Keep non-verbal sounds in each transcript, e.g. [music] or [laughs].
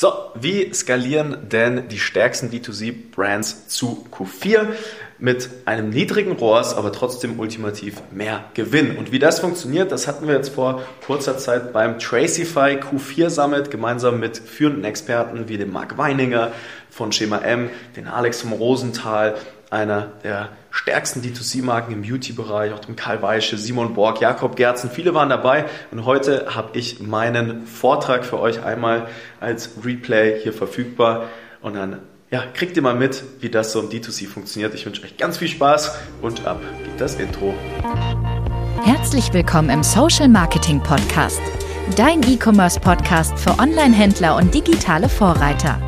So, wie skalieren denn die stärksten D2C-Brands zu Q4 mit einem niedrigen ROAS, aber trotzdem ultimativ mehr Gewinn? Und wie das funktioniert, das hatten wir jetzt vor kurzer Zeit beim Tracify Q4 Summit gemeinsam mit führenden Experten wie dem Marc Weininger von Schema M, den Alex vom Rosenthal, einer der stärksten D2C-Marken im Beauty-Bereich, auch dem Karl Weische, Simon Borg, Jakob Gerzen, viele waren dabei und heute habe ich meinen Vortrag für euch einmal als Replay hier verfügbar und dann ja, kriegt ihr mal mit, wie das so im D2C funktioniert. Ich wünsche euch ganz viel Spaß und ab geht das Intro. Herzlich willkommen im Social Marketing Podcast, dein E-Commerce Podcast für Online-Händler und digitale Vorreiter.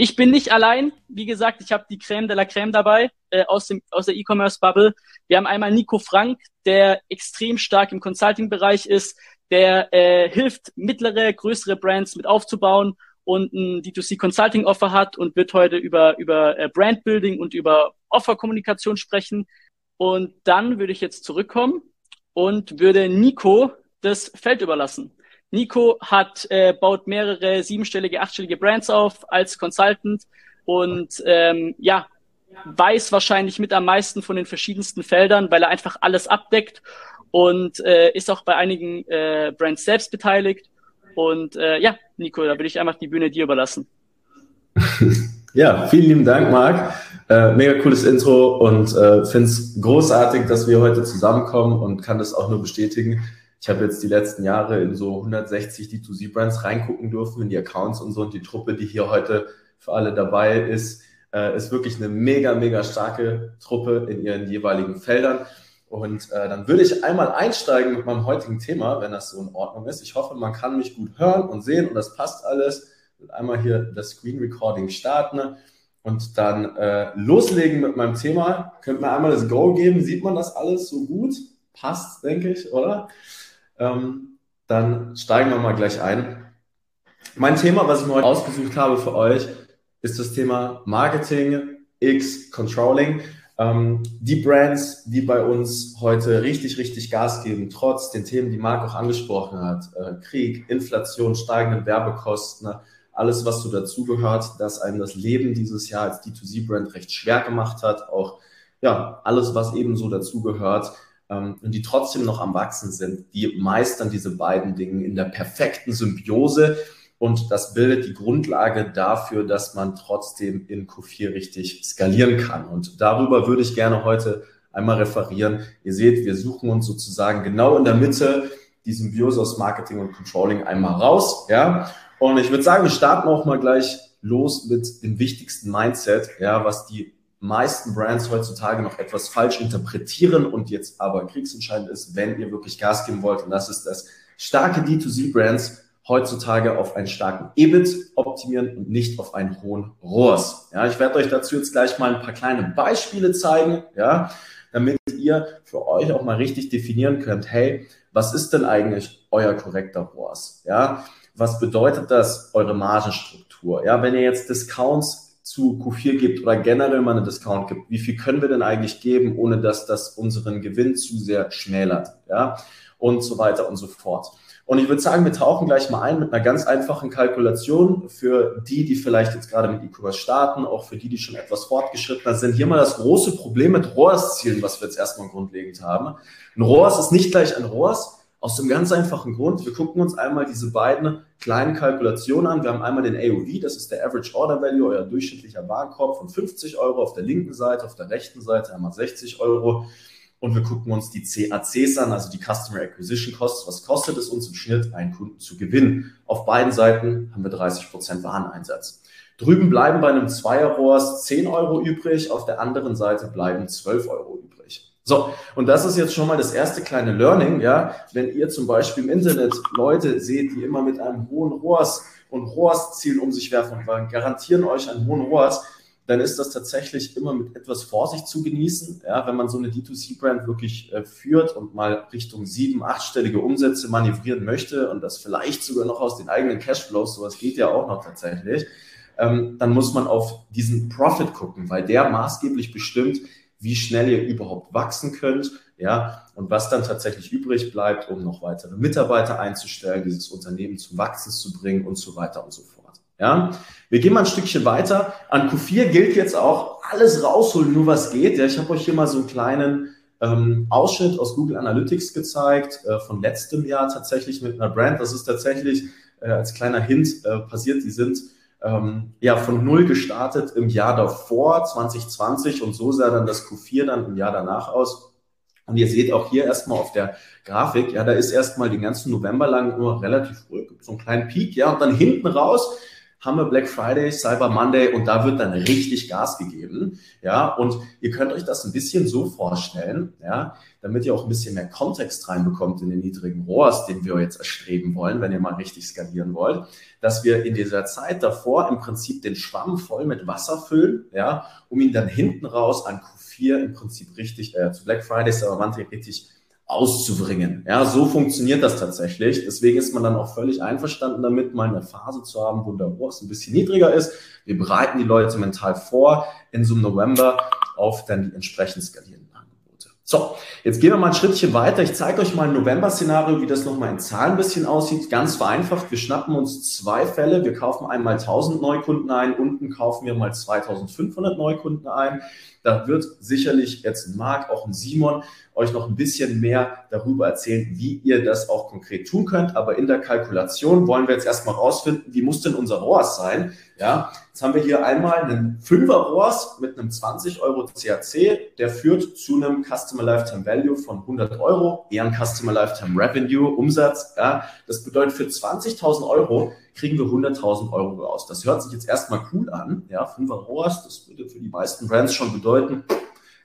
Ich bin nicht allein. Wie gesagt, ich habe die Crème de la Crème dabei äh, aus, dem, aus der E-Commerce-Bubble. Wir haben einmal Nico Frank, der extrem stark im Consulting-Bereich ist, der äh, hilft, mittlere, größere Brands mit aufzubauen und ein D2C Consulting Offer hat und wird heute über, über äh, Brand Building und über Offer-Kommunikation sprechen. Und dann würde ich jetzt zurückkommen und würde Nico das Feld überlassen. Nico hat, äh, baut mehrere siebenstellige, achtstellige Brands auf als Consultant und ähm, ja, weiß wahrscheinlich mit am meisten von den verschiedensten Feldern, weil er einfach alles abdeckt und äh, ist auch bei einigen äh, Brands selbst beteiligt. Und äh, ja, Nico, da will ich einfach die Bühne dir überlassen. [laughs] Ja, vielen lieben Dank, Marc. Äh, mega cooles Intro und äh, finde es großartig, dass wir heute zusammenkommen und kann das auch nur bestätigen. Ich habe jetzt die letzten Jahre in so 160 D2C-Brands reingucken dürfen, in die Accounts und so. Und die Truppe, die hier heute für alle dabei ist, äh, ist wirklich eine mega, mega starke Truppe in ihren jeweiligen Feldern. Und äh, dann würde ich einmal einsteigen mit meinem heutigen Thema, wenn das so in Ordnung ist. Ich hoffe, man kann mich gut hören und sehen und das passt alles. Einmal hier das Screen Recording starten und dann äh, loslegen mit meinem Thema. Könnt mir einmal das Go geben? Sieht man das alles so gut? Passt, denke ich, oder? Ähm, dann steigen wir mal gleich ein. Mein Thema, was ich mir heute ausgesucht habe für euch, ist das Thema Marketing X Controlling. Ähm, die Brands, die bei uns heute richtig, richtig Gas geben, trotz den Themen, die Marc auch angesprochen hat, äh, Krieg, Inflation, steigenden Werbekosten, ne, alles, was so dazugehört, dass einem das Leben dieses Jahr als D2C-Brand recht schwer gemacht hat, auch ja, alles, was eben so dazugehört, ähm, und die trotzdem noch am Wachsen sind, die meistern diese beiden Dinge in der perfekten Symbiose. Und das bildet die Grundlage dafür, dass man trotzdem in Q4 richtig skalieren kann. Und darüber würde ich gerne heute einmal referieren. Ihr seht, wir suchen uns sozusagen genau in der Mitte die Symbiose aus Marketing und Controlling einmal raus. Ja, und ich würde sagen, wir starten auch mal gleich los mit dem wichtigsten Mindset, ja, was die meisten Brands heutzutage noch etwas falsch interpretieren und jetzt aber kriegsentscheidend ist, wenn ihr wirklich Gas geben wollt. Und das ist, dass starke D2C-Brands heutzutage auf einen starken EBIT optimieren und nicht auf einen hohen ROAS. Ja, ich werde euch dazu jetzt gleich mal ein paar kleine Beispiele zeigen, ja, damit ihr für euch auch mal richtig definieren könnt, hey, was ist denn eigentlich euer korrekter ROAS? Ja, was bedeutet das, eure Margenstruktur? Ja, wenn ihr jetzt Discounts zu Q4 gibt oder generell mal eine Discount gibt, wie viel können wir denn eigentlich geben, ohne dass das unseren Gewinn zu sehr schmälert, ja, und so weiter und so fort. Und ich würde sagen, wir tauchen gleich mal ein mit einer ganz einfachen Kalkulation für die, die vielleicht jetzt gerade mit E-Commerce starten, auch für die, die schon etwas fortgeschrittener sind. Hier mal das große Problem mit ROAS-Zielen, was wir jetzt erstmal grundlegend haben. Ein ROAS ist nicht gleich ein ROAS, aus dem ganz einfachen Grund, wir gucken uns einmal diese beiden kleinen Kalkulationen an. Wir haben einmal den AOV, das ist der Average Order Value, euer durchschnittlicher Warenkorb von 50 Euro auf der linken Seite, auf der rechten Seite einmal 60 Euro. Und wir gucken uns die CACs an, also die Customer Acquisition Costs. Was kostet es uns im Schnitt, einen Kunden zu gewinnen? Auf beiden Seiten haben wir 30 Prozent Wareneinsatz. Drüben bleiben bei einem Zweierrohrs 10 Euro übrig, auf der anderen Seite bleiben 12 Euro übrig. So, und das ist jetzt schon mal das erste kleine Learning, ja. Wenn ihr zum Beispiel im Internet Leute seht, die immer mit einem hohen ROAS und ROAS-Zielen um sich werfen und garantieren euch einen hohen ROAS, dann ist das tatsächlich immer mit etwas Vorsicht zu genießen. Ja, wenn man so eine D2C-Brand wirklich äh, führt und mal Richtung sieben, achtstellige Umsätze manövrieren möchte und das vielleicht sogar noch aus den eigenen Cashflows, sowas geht ja auch noch tatsächlich, ähm, dann muss man auf diesen Profit gucken, weil der maßgeblich bestimmt, wie schnell ihr überhaupt wachsen könnt, ja, und was dann tatsächlich übrig bleibt, um noch weitere Mitarbeiter einzustellen, dieses Unternehmen zum Wachsen zu bringen und so weiter und so fort. Ja, wir gehen mal ein Stückchen weiter. An Q4 gilt jetzt auch alles rausholen, nur was geht. Ja, ich habe euch hier mal so einen kleinen ähm, Ausschnitt aus Google Analytics gezeigt äh, von letztem Jahr tatsächlich mit einer Brand. Das ist tatsächlich äh, als kleiner Hint äh, passiert. Die sind ähm, ja von null gestartet im Jahr davor 2020 und so sah dann das Q4 dann im Jahr danach aus. Und ihr seht auch hier erstmal auf der Grafik, ja, da ist erstmal den ganzen November lang nur relativ ruhig, so einen kleinen Peak, ja, und dann hinten raus haben wir Black Friday, Cyber Monday und da wird dann richtig Gas gegeben. Ja, und ihr könnt euch das ein bisschen so vorstellen, ja, damit ihr auch ein bisschen mehr Kontext reinbekommt in den niedrigen ROAS, den wir jetzt erstreben wollen, wenn ihr mal richtig skalieren wollt, dass wir in dieser Zeit davor im Prinzip den Schwamm voll mit Wasser füllen, ja, um ihn dann hinten raus an Q4 im Prinzip richtig, äh, zu Black Friday, Cyber Monday richtig auszubringen. Ja, so funktioniert das tatsächlich. Deswegen ist man dann auch völlig einverstanden damit, mal eine Phase zu haben, wo der Kurs ein bisschen niedriger ist. Wir bereiten die Leute mental vor in so einem November auf dann die entsprechend skalierenden Angebote. So, jetzt gehen wir mal ein Schrittchen weiter. Ich zeige euch mal ein November-Szenario, wie das nochmal in Zahlen ein bisschen aussieht. Ganz vereinfacht. Wir schnappen uns zwei Fälle. Wir kaufen einmal 1000 Neukunden ein, unten kaufen wir mal 2500 Neukunden ein. Da wird sicherlich jetzt ein Marc, auch ein Simon euch noch ein bisschen mehr darüber erzählen, wie ihr das auch konkret tun könnt. Aber in der Kalkulation wollen wir jetzt erstmal rausfinden, wie muss denn unser ROAS sein? Ja, jetzt haben wir hier einmal einen 5er ROAS mit einem 20 Euro CAC, der führt zu einem Customer Lifetime Value von 100 Euro, eher ein Customer Lifetime Revenue, Umsatz. Ja, das bedeutet für 20.000 Euro kriegen wir 100.000 Euro raus. Das hört sich jetzt erstmal cool an. Ja, 5er ROAS, das würde für die meisten Brands schon bedeuten,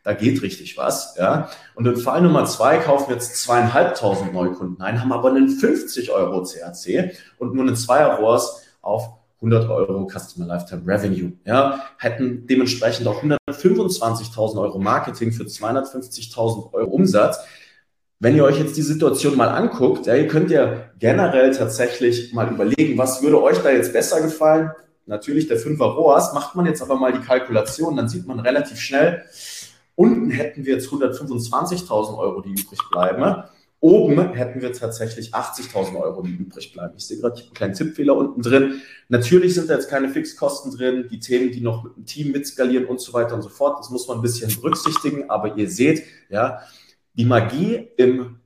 da geht richtig was. Ja. Und in Fall Nummer zwei kaufen wir jetzt zweieinhalbtausend Neukunden ein, haben aber einen 50 Euro CAC und nur einen Zweier ROAS auf 100 Euro Customer Lifetime Revenue. Ja, hätten dementsprechend auch 125.000 Euro Marketing für 250.000 Euro Umsatz. Wenn ihr euch jetzt die Situation mal anguckt, ja, ihr könnt ja generell tatsächlich mal überlegen, was würde euch da jetzt besser gefallen? Natürlich der 5er ROAS. Macht man jetzt aber mal die Kalkulation, dann sieht man relativ schnell, Unten hätten wir jetzt 125.000 Euro, die übrig bleiben. Oben hätten wir tatsächlich 80.000 Euro, die übrig bleiben. Ich sehe gerade einen kleinen Tippfehler unten drin. Natürlich sind da jetzt keine Fixkosten drin, die Themen, die noch mit dem Team mitskalieren und so weiter und so fort. Das muss man ein bisschen berücksichtigen. Aber ihr seht, ja, die Magie im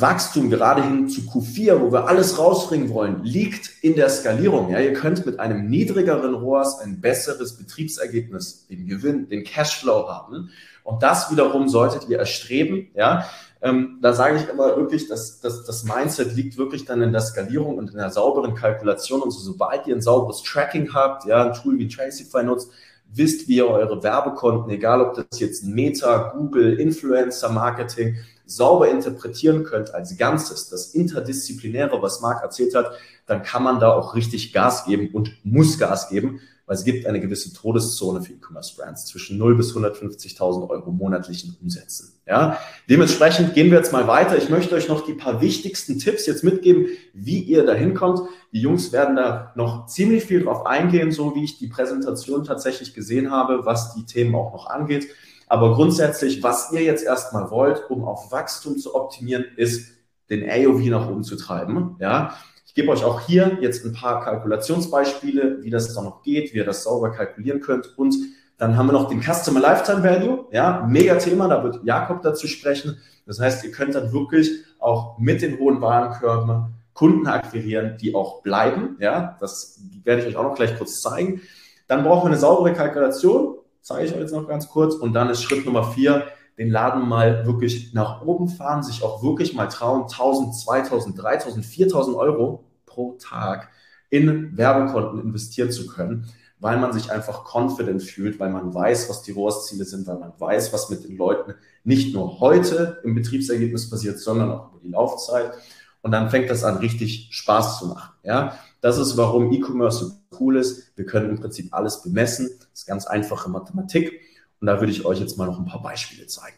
Wachstum gerade hin zu Q4, wo wir alles rausbringen wollen, liegt in der Skalierung. Ja, ihr könnt mit einem niedrigeren ROAS ein besseres Betriebsergebnis, den Gewinn, den Cashflow haben. Und das wiederum solltet ihr erstreben. Ja, ähm, da sage ich immer wirklich, dass, dass das Mindset liegt wirklich dann in der Skalierung und in der sauberen Kalkulation. Und so, sobald ihr ein sauberes Tracking habt, ja, ein Tool wie Tracify nutzt, wisst, wie ihr eure Werbekonten, egal ob das jetzt Meta, Google, Influencer Marketing, sauber interpretieren könnt als Ganzes, das Interdisziplinäre, was Marc erzählt hat, dann kann man da auch richtig Gas geben und muss Gas geben, weil es gibt eine gewisse Todeszone für E-Commerce-Brands zwischen 0 bis 150.000 Euro monatlichen Umsätzen. Ja, dementsprechend gehen wir jetzt mal weiter. Ich möchte euch noch die paar wichtigsten Tipps jetzt mitgeben, wie ihr da hinkommt. Die Jungs werden da noch ziemlich viel drauf eingehen, so wie ich die Präsentation tatsächlich gesehen habe, was die Themen auch noch angeht. Aber grundsätzlich, was ihr jetzt erstmal wollt, um auf Wachstum zu optimieren, ist den AOV nach oben zu treiben. Ja, gebe euch auch hier jetzt ein paar Kalkulationsbeispiele, wie das dann noch geht, wie ihr das sauber kalkulieren könnt. Und dann haben wir noch den Customer Lifetime Value. Ja, mega Thema, da wird Jakob dazu sprechen. Das heißt, ihr könnt dann wirklich auch mit den hohen Warenkörben Kunden akquirieren, die auch bleiben. Ja, das werde ich euch auch noch gleich kurz zeigen. Dann brauchen wir eine saubere Kalkulation zeige ich euch jetzt noch ganz kurz. Und dann ist Schritt Nummer vier, den Laden mal wirklich nach oben fahren, sich auch wirklich mal trauen, 1000, 2000, 3000, 4000 Euro pro Tag in Werbekonten investieren zu können, weil man sich einfach confident fühlt, weil man weiß, was die ROAS-Ziele sind, weil man weiß, was mit den Leuten nicht nur heute im Betriebsergebnis passiert, sondern auch über die Laufzeit. und dann fängt das an, richtig Spaß zu machen. Ja, das ist, warum E-Commerce so cool ist. Wir können im Prinzip alles bemessen. Das ist ganz einfache Mathematik. Und da würde ich euch jetzt mal noch ein paar Beispiele zeigen.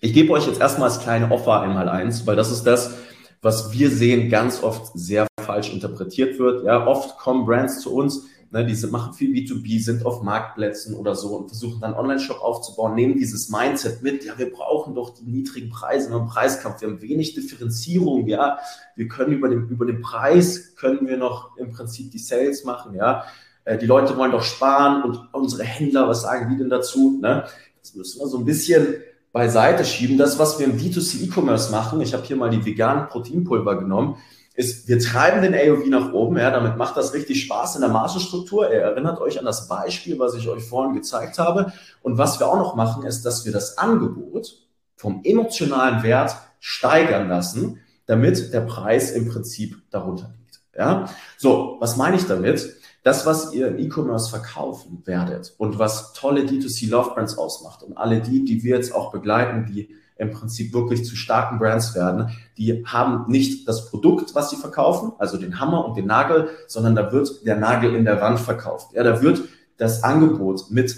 Ich gebe euch jetzt erstmal als kleine Offer einmal eins, weil das ist das, was wir sehen, ganz oft sehr falsch interpretiert wird. Ja, oft kommen Brands zu uns, ne, die sind, machen viel B2B, sind auf Marktplätzen oder so und versuchen dann Online-Shop aufzubauen, nehmen dieses Mindset mit, ja, wir brauchen doch die niedrigen Preise im Preiskampf, wir haben wenig Differenzierung, ja, wir können über den, über den Preis können wir noch im Prinzip die Sales machen, ja, äh, die Leute wollen doch sparen und unsere Händler, was sagen die denn dazu, ne? Das müssen wir so ein bisschen beiseite schieben. Das, was wir im D2C E-Commerce machen, ich habe hier mal die veganen Proteinpulver genommen, ist, wir treiben den AOV nach oben, ja, damit macht das richtig Spaß in der Margenstruktur. Ihr erinnert euch an das Beispiel, was ich euch vorhin gezeigt habe. Und was wir auch noch machen, ist, dass wir das Angebot vom emotionalen Wert steigern lassen, damit der Preis im Prinzip darunter liegt. Ja, so, was meine ich damit? Das, was ihr im E-Commerce verkaufen werdet und was tolle D2C Love Brands ausmacht und alle die, die wir jetzt auch begleiten, die im Prinzip wirklich zu starken Brands werden. Die haben nicht das Produkt, was sie verkaufen, also den Hammer und den Nagel, sondern da wird der Nagel in der Wand verkauft. Ja, da wird das Angebot mit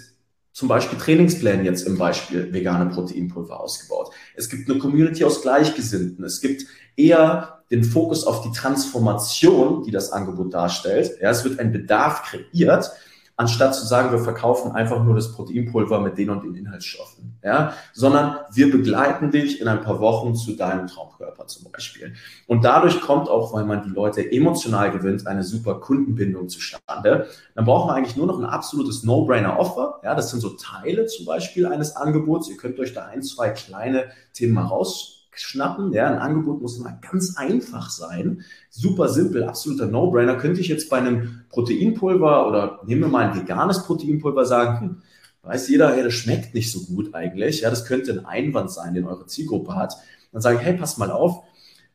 zum Beispiel Trainingsplänen jetzt im Beispiel vegane Proteinpulver ausgebaut. Es gibt eine Community aus Gleichgesinnten. Es gibt eher den Fokus auf die Transformation, die das Angebot darstellt. Ja, es wird ein Bedarf kreiert anstatt zu sagen, wir verkaufen einfach nur das Proteinpulver mit den und den Inhaltsstoffen, ja, sondern wir begleiten dich in ein paar Wochen zu deinem Traumkörper zum Beispiel. Und dadurch kommt auch, weil man die Leute emotional gewinnt, eine super Kundenbindung zustande. Dann brauchen wir eigentlich nur noch ein absolutes No-Brainer-Offer. Ja, das sind so Teile zum Beispiel eines Angebots. Ihr könnt euch da ein, zwei kleine Themen mal raus schnappen. Ja, ein Angebot muss immer ganz einfach sein. Super simpel, absoluter No-Brainer. Könnte ich jetzt bei einem Proteinpulver oder nehmen wir mal ein veganes Proteinpulver sagen, hm, weiß jeder, ja, das schmeckt nicht so gut eigentlich. Ja, das könnte ein Einwand sein, den eure Zielgruppe hat. Dann sage ich, hey, pass mal auf.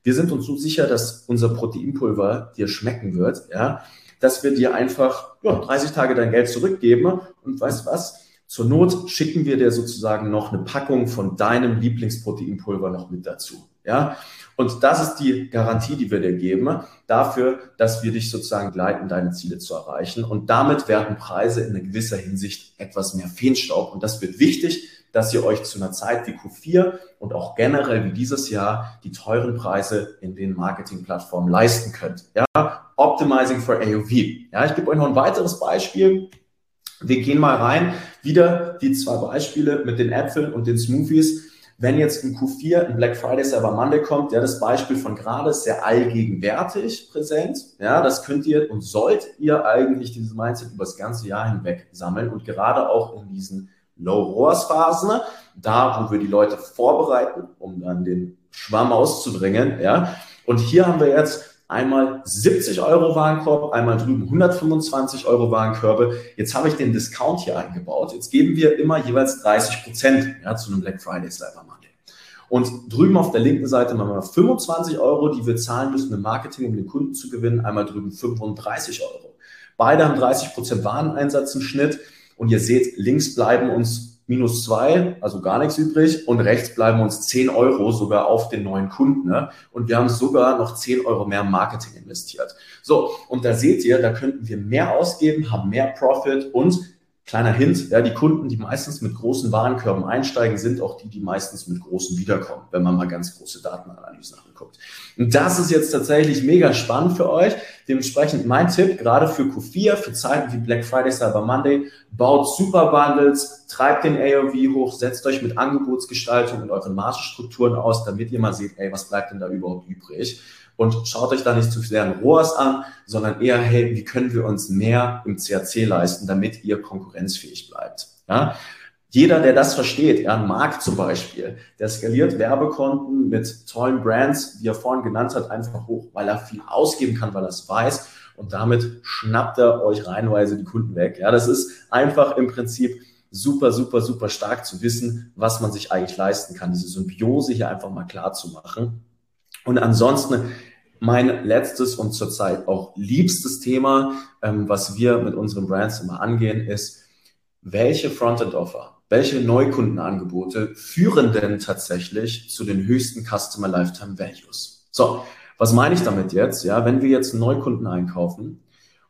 Wir sind uns so sicher, dass unser Proteinpulver dir schmecken wird, ja, dass wir dir einfach ja, 30 Tage dein Geld zurückgeben und weißt was? Zur Not schicken wir dir sozusagen noch eine Packung von deinem Lieblingsproteinpulver noch mit dazu. Ja, und das ist die Garantie, die wir dir geben, dafür, dass wir dich sozusagen gleiten, deine Ziele zu erreichen. Und damit werden Preise in gewisser Hinsicht etwas mehr Feenstaub. Und das wird wichtig, dass ihr euch zu einer Zeit wie Q4 und auch generell wie dieses Jahr die teuren Preise in den Marketingplattformen leisten könnt. Ja, Optimizing for AOV. Ja, ich gebe euch noch ein weiteres Beispiel. Wir gehen mal rein. Wieder die zwei Beispiele mit den Äpfeln und den Smoothies. Wenn jetzt im Q4 ein Black Friday Cyber Monday kommt, ja, das Beispiel von gerade ist sehr allgegenwärtig präsent. Ja, das könnt ihr und sollt ihr eigentlich dieses Mindset über das ganze Jahr hinweg sammeln und gerade auch in diesen Low ROAS Phasen, da wo wir die Leute vorbereiten, um dann den Schwamm auszubringen, ja. Und hier haben wir jetzt einmal 70 Euro Warenkorb, einmal drüben 125 Euro Warenkörbe. Jetzt habe ich den Discount hier eingebaut. Jetzt geben wir immer jeweils 30 Prozent ja, zu einem Black Friday Cyber Monday. Und drüben auf der linken Seite machen wir 25 Euro, die wir zahlen müssen im Marketing, um den Kunden zu gewinnen. Einmal drüben 35 Euro. Beide haben 30 Prozent Wareneinsatz im Schnitt. Und ihr seht, links bleiben uns minus zwei, also gar nichts übrig. Und rechts bleiben uns zehn Euro sogar auf den neuen Kunden. Ne? Und wir haben sogar noch zehn Euro mehr Marketing investiert. So, und da seht ihr, da könnten wir mehr ausgeben, haben mehr Profit und Kleiner Hint, ja, die Kunden, die meistens mit großen Warenkörben einsteigen, sind auch die, die meistens mit großen wiederkommen, wenn man mal ganz große Datenanalysen anguckt. Und das ist jetzt tatsächlich mega spannend für euch. Dementsprechend mein Tipp, gerade für Q4, für Zeiten wie Black Friday, Cyber Monday, baut Super Bundles, treibt den AOV hoch, setzt euch mit Angebotsgestaltung und euren Margenstrukturen aus, damit ihr mal seht, ey, was bleibt denn da überhaupt übrig? Und schaut euch da nicht zu sehr ein ROAS an, sondern eher, hey, wie können wir uns mehr im CAC leisten, damit ihr konkurrenzfähig bleibt. Ja? Jeder, der das versteht, ja, Marc zum Beispiel, der skaliert Werbekonten mit tollen Brands, wie er vorhin genannt hat, einfach hoch, weil er viel ausgeben kann, weil er es weiß und damit schnappt er euch reihenweise die Kunden weg. Ja, das ist einfach im Prinzip super, super, super stark zu wissen, was man sich eigentlich leisten kann, diese Symbiose hier einfach mal klar zu machen. Und ansonsten mein letztes und zurzeit auch liebstes Thema, ähm, was wir mit unseren Brands immer angehen, ist, welche Frontend-Offer, welche Neukundenangebote führen denn tatsächlich zu den höchsten Customer Lifetime Values? So, Was meine ich damit jetzt? Ja, wenn wir jetzt Neukunden einkaufen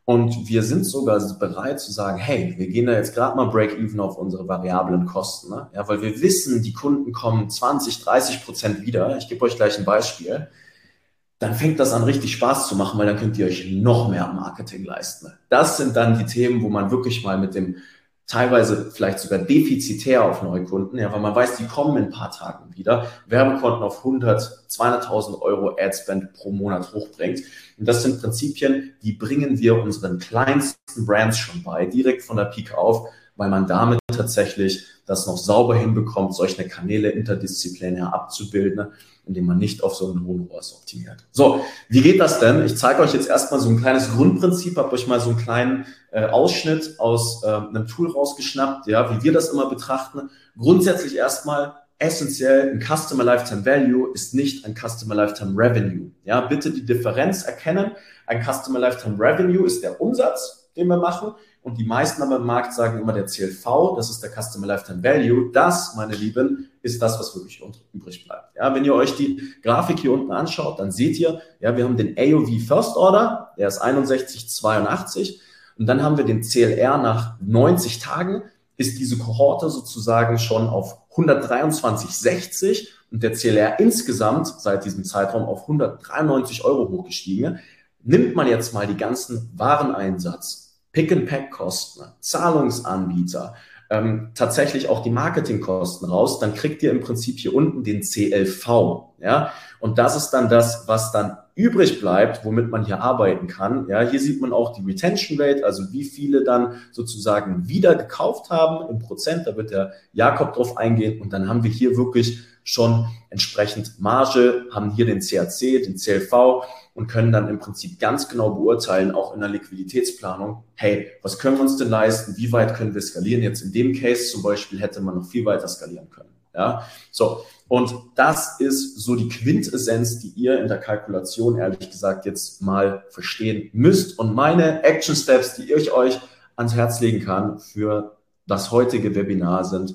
und wir sind sogar bereit zu sagen, hey, wir gehen da jetzt gerade mal Break-Even auf unsere variablen Kosten, ne? ja, weil wir wissen, die Kunden kommen 20, 30 Prozent wieder. Ich gebe euch gleich ein Beispiel. Dann fängt das an, richtig Spaß zu machen, weil dann könnt ihr euch noch mehr Marketing leisten. Das sind dann die Themen, wo man wirklich mal mit dem teilweise vielleicht sogar defizitär auf Neukunden, ja, weil man weiß, die kommen in ein paar Tagen wieder, Werbekonten auf 100, 200.000 Euro Adspend pro Monat hochbringt. Und das sind Prinzipien, die bringen wir unseren kleinsten Brands schon bei, direkt von der Peak auf, weil man damit tatsächlich das noch sauber hinbekommt, solche Kanäle interdisziplinär abzubilden, indem man nicht auf so einen hohen ROAS optimiert. So, wie geht das denn? Ich zeige euch jetzt erstmal so ein kleines Grundprinzip, habe euch mal so einen kleinen äh, Ausschnitt aus äh, einem Tool rausgeschnappt, ja, wie wir das immer betrachten. Grundsätzlich erstmal essentiell, ein Customer Lifetime Value ist nicht ein Customer Lifetime Revenue. Ja, bitte die Differenz erkennen. Ein Customer Lifetime Revenue ist der Umsatz, den wir machen. Und die meisten aber im Markt sagen immer der CLV, das ist der Customer Lifetime Value. Das, meine Lieben, ist das, was wirklich übrig bleibt. Ja, wenn ihr euch die Grafik hier unten anschaut, dann seht ihr, ja, wir haben den AOV First Order, der ist 61,82. Und dann haben wir den CLR nach 90 Tagen, ist diese Kohorte sozusagen schon auf 123,60 und der CLR insgesamt seit diesem Zeitraum auf 193 Euro hochgestiegen. Nimmt man jetzt mal die ganzen Wareneinsatz, Pick-and-Pack-Kosten, Zahlungsanbieter, ähm, tatsächlich auch die Marketingkosten raus, dann kriegt ihr im Prinzip hier unten den CLV. Ja? Und das ist dann das, was dann übrig bleibt, womit man hier arbeiten kann. Ja, hier sieht man auch die Retention Rate, also wie viele dann sozusagen wieder gekauft haben im Prozent. Da wird der Jakob drauf eingehen. Und dann haben wir hier wirklich schon entsprechend Marge, haben hier den CAC, den CLV und können dann im Prinzip ganz genau beurteilen, auch in der Liquiditätsplanung, hey, was können wir uns denn leisten? Wie weit können wir skalieren? Jetzt in dem Case zum Beispiel hätte man noch viel weiter skalieren können. Ja, so. Und das ist so die Quintessenz, die ihr in der Kalkulation ehrlich gesagt jetzt mal verstehen müsst. Und meine Action Steps, die ich euch ans Herz legen kann für das heutige Webinar sind,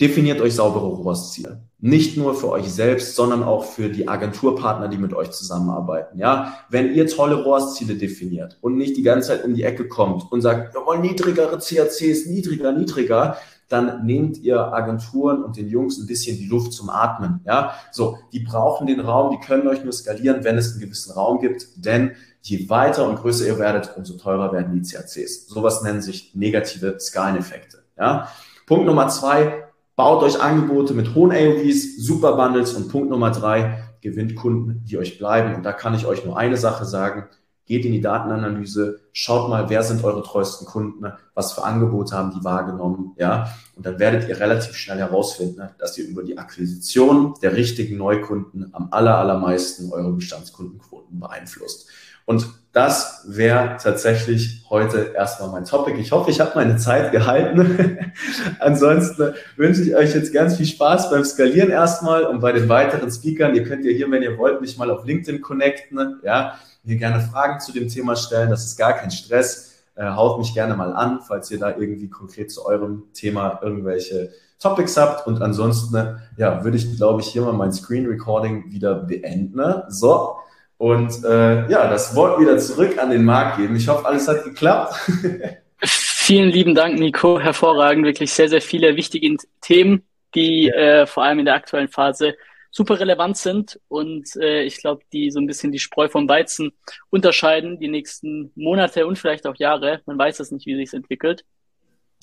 definiert euch saubere ROAS-Ziele. Nicht nur für euch selbst, sondern auch für die Agenturpartner, die mit euch zusammenarbeiten. Ja, wenn ihr tolle ROAS-Ziele definiert und nicht die ganze Zeit um die Ecke kommt und sagt, wir wollen niedrigere CACs, niedriger, niedriger, dann nehmt ihr Agenturen und den Jungs ein bisschen die Luft zum Atmen. Ja, so, die brauchen den Raum, die können euch nur skalieren, wenn es einen gewissen Raum gibt, denn je weiter und größer ihr werdet, umso teurer werden die CACs. Sowas nennen sich negative Skaleneffekte. Ja, Punkt Nummer zwei, baut euch Angebote mit hohen AOVs, Super Bundles und Punkt Nummer drei, gewinnt Kunden, die euch bleiben. Und da kann ich euch nur eine Sache sagen, geht in die Datenanalyse, schaut mal, wer sind eure treuesten Kunden, was für Angebote haben die wahrgenommen, ja, und dann werdet ihr relativ schnell herausfinden, dass ihr über die Akquisition der richtigen Neukunden am aller, allermeisten eure Bestandskundenquoten beeinflusst. Und das wäre tatsächlich heute erstmal mein Topic. Ich hoffe, ich habe meine Zeit gehalten. [laughs] Ansonsten wünsche ich euch jetzt ganz viel Spaß beim Skalieren erstmal und bei den weiteren Speakern. Ihr könnt ja hier, wenn ihr wollt, mich mal auf LinkedIn connecten. Ja, mir gerne Fragen zu dem Thema stellen. Das ist gar kein Stress. Äh, haut mich gerne mal an, falls ihr da irgendwie konkret zu eurem Thema irgendwelche Topics habt. Und ansonsten, ja, würde ich, glaube ich, hier mal mein Screen Recording wieder beenden. So. Und äh, ja, das Wort wieder zurück an den Markt geben. Ich hoffe, alles hat geklappt. [laughs] Vielen lieben Dank, Nico. Hervorragend. Wirklich sehr, sehr viele wichtige Themen, die äh, vor allem in der aktuellen Phase super relevant sind und äh, ich glaube, die so ein bisschen die Spreu vom Weizen unterscheiden, die nächsten Monate und vielleicht auch Jahre. Man weiß es nicht, wie sich entwickelt.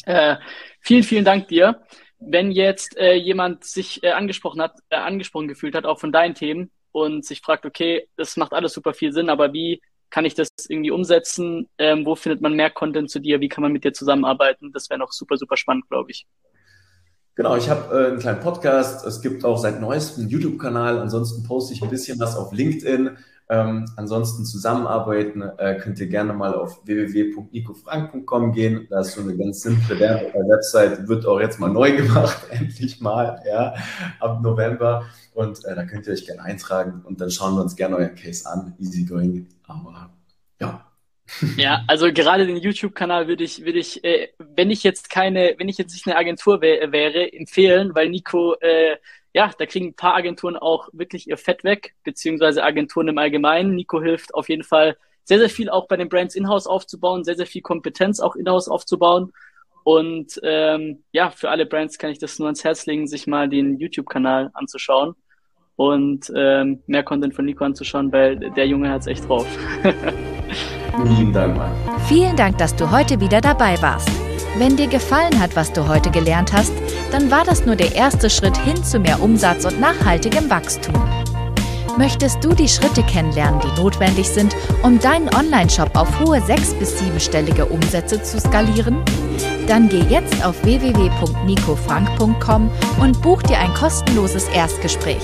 Äh, vielen, vielen Dank dir. Wenn jetzt äh, jemand sich äh, angesprochen hat, äh, angesprochen gefühlt hat, auch von deinen Themen und sich fragt, okay, das macht alles super viel Sinn, aber wie kann ich das irgendwie umsetzen? Ähm, wo findet man mehr Content zu dir? Wie kann man mit dir zusammenarbeiten? Das wäre noch super, super spannend, glaube ich. Genau, ich habe äh, einen kleinen Podcast. Es gibt auch seit neuestem einen YouTube-Kanal. Ansonsten poste ich ein bisschen was auf LinkedIn. Ähm, ansonsten zusammenarbeiten äh, könnt ihr gerne mal auf www.nicofrank.com gehen. Da ist so eine ganz simple Website, wird auch jetzt mal neu [laughs] gemacht, endlich mal, ja, ab November. Und äh, da könnt ihr euch gerne eintragen und dann schauen wir uns gerne euren Case an. Easy going. Aber ja, [laughs] ja, also gerade den YouTube-Kanal würde ich, würde ich, äh, wenn ich jetzt keine, wenn ich jetzt nicht eine Agentur wär, wäre, empfehlen, weil Nico äh, ja, da kriegen ein paar Agenturen auch wirklich ihr Fett weg, beziehungsweise Agenturen im Allgemeinen. Nico hilft auf jeden Fall sehr, sehr viel auch bei den Brands in-house aufzubauen, sehr, sehr viel Kompetenz auch in-house aufzubauen. Und ähm, ja, für alle Brands kann ich das nur ans Herz legen, sich mal den YouTube-Kanal anzuschauen und ähm, mehr Content von Nico anzuschauen, weil der Junge hat's echt drauf. Vielen Dank, Mann. Vielen Dank, dass du heute wieder dabei warst. Wenn dir gefallen hat, was du heute gelernt hast, dann war das nur der erste Schritt hin zu mehr Umsatz und nachhaltigem Wachstum. Möchtest du die Schritte kennenlernen, die notwendig sind, um deinen Online-Shop auf hohe sechs- bis siebenstellige Umsätze zu skalieren? Dann geh jetzt auf www.nicofrank.com und buch dir ein kostenloses Erstgespräch.